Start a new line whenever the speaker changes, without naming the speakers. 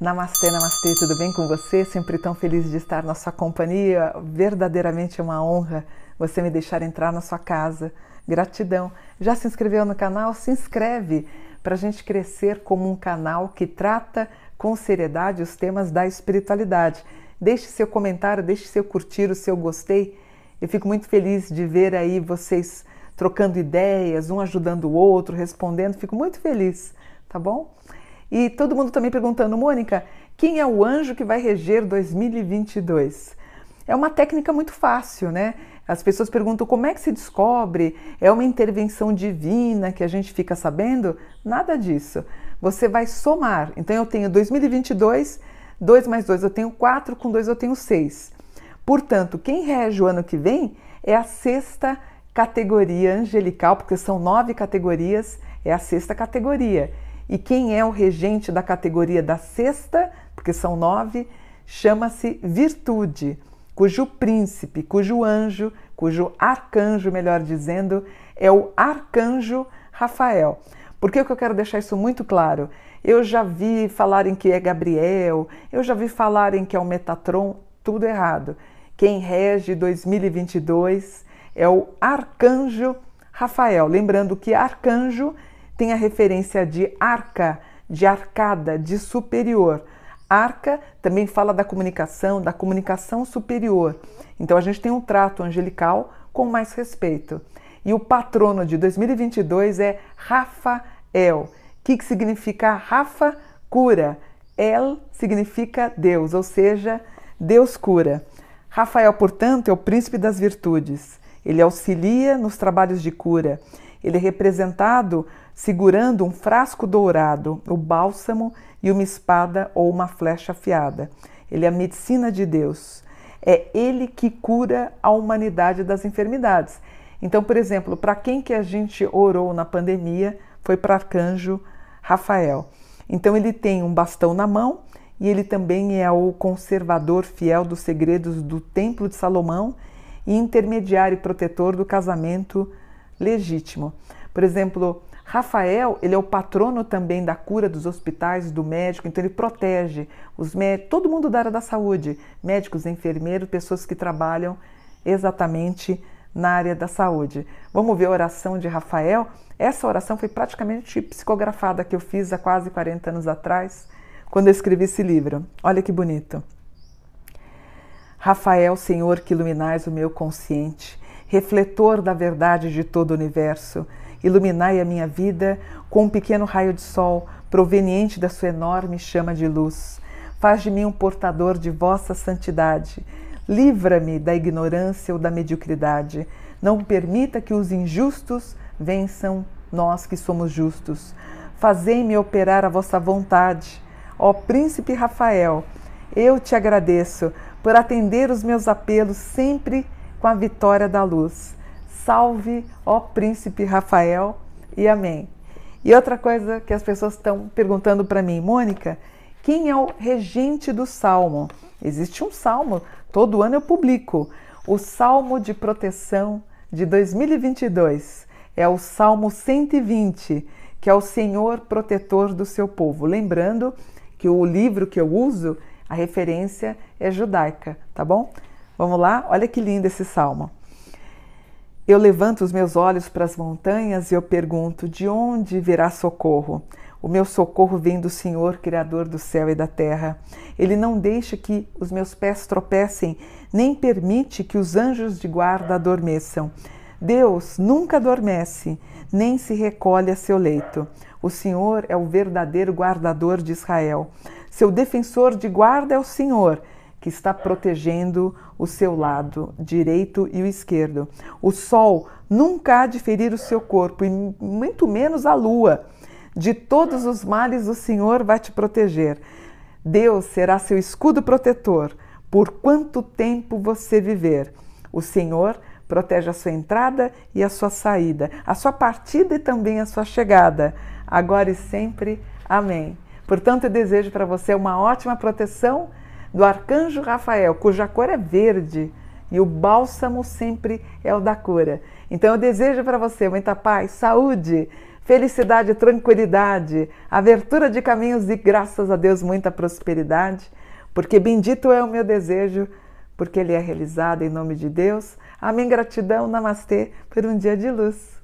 Namastê, namastê, tudo bem com você? Sempre tão feliz de estar na sua companhia. Verdadeiramente é uma honra você me deixar entrar na sua casa. Gratidão. Já se inscreveu no canal? Se inscreve para a gente crescer como um canal que trata com seriedade os temas da espiritualidade. Deixe seu comentário, deixe seu curtir, o seu gostei. Eu fico muito feliz de ver aí vocês trocando ideias, um ajudando o outro, respondendo. Fico muito feliz, tá bom? E todo mundo também perguntando, Mônica, quem é o anjo que vai reger 2022? É uma técnica muito fácil, né? As pessoas perguntam como é que se descobre? É uma intervenção divina que a gente fica sabendo? Nada disso. Você vai somar. Então eu tenho 2022, 2 mais 2 eu tenho 4, com 2 eu tenho 6. Portanto, quem rege o ano que vem é a sexta categoria angelical, porque são nove categorias, é a sexta categoria. E quem é o regente da categoria da sexta, porque são nove, chama-se virtude, cujo príncipe, cujo anjo, cujo arcanjo, melhor dizendo, é o arcanjo Rafael. Por que eu quero deixar isso muito claro? Eu já vi falarem que é Gabriel, eu já vi falarem que é o Metatron, tudo errado. Quem rege 2022 é o arcanjo Rafael. Lembrando que arcanjo tem a referência de arca, de arcada, de superior. Arca também fala da comunicação, da comunicação superior. Então a gente tem um trato angelical com mais respeito. E o patrono de 2022 é Rafael. O que, que significa Rafa? Cura. El significa Deus, ou seja, Deus cura. Rafael, portanto, é o príncipe das virtudes. Ele auxilia nos trabalhos de cura. Ele é representado segurando um frasco dourado, o bálsamo e uma espada ou uma flecha afiada. Ele é a medicina de Deus. É ele que cura a humanidade das enfermidades. Então, por exemplo, para quem que a gente orou na pandemia foi para arcanjo Rafael. Então ele tem um bastão na mão e ele também é o conservador fiel dos segredos do Templo de Salomão e intermediário e protetor do casamento legítimo. Por exemplo, Rafael, ele é o patrono também da cura dos hospitais, do médico, então ele protege os médicos, todo mundo da área da saúde, médicos, enfermeiros, pessoas que trabalham exatamente na área da saúde. Vamos ver a oração de Rafael. Essa oração foi praticamente psicografada que eu fiz há quase 40 anos atrás, quando eu escrevi esse livro. Olha que bonito. Rafael, Senhor, que iluminais o meu consciente, refletor da verdade de todo o universo, Iluminai a minha vida com um pequeno raio de sol proveniente da sua enorme chama de luz. Faz de mim um portador de vossa santidade. Livra-me da ignorância ou da mediocridade. Não permita que os injustos vençam nós que somos justos. Fazei-me operar a vossa vontade. Ó Príncipe Rafael, eu te agradeço por atender os meus apelos sempre com a vitória da luz. Salve, ó príncipe Rafael, e amém. E outra coisa que as pessoas estão perguntando para mim, Mônica, quem é o regente do salmo? Existe um salmo, todo ano eu publico, o Salmo de Proteção de 2022. É o Salmo 120, que é o Senhor protetor do seu povo. Lembrando que o livro que eu uso, a referência é judaica, tá bom? Vamos lá? Olha que lindo esse salmo. Eu levanto os meus olhos para as montanhas e eu pergunto: de onde virá socorro? O meu socorro vem do Senhor, Criador do céu e da terra. Ele não deixa que os meus pés tropecem, nem permite que os anjos de guarda adormeçam. Deus nunca adormece, nem se recolhe a seu leito. O Senhor é o verdadeiro guardador de Israel. Seu defensor de guarda é o Senhor que está protegendo o seu lado direito e o esquerdo. O sol nunca há de ferir o seu corpo, e muito menos a lua. De todos os males o Senhor vai te proteger. Deus será seu escudo protetor por quanto tempo você viver. O Senhor protege a sua entrada e a sua saída, a sua partida e também a sua chegada, agora e sempre. Amém. Portanto, eu desejo para você uma ótima proteção do arcanjo Rafael, cuja cor é verde, e o bálsamo sempre é o da cura. Então eu desejo para você muita paz, saúde, felicidade, tranquilidade, abertura de caminhos e graças a Deus muita prosperidade, porque bendito é o meu desejo, porque ele é realizado em nome de Deus. Amém. Gratidão. Namastê por um dia de luz.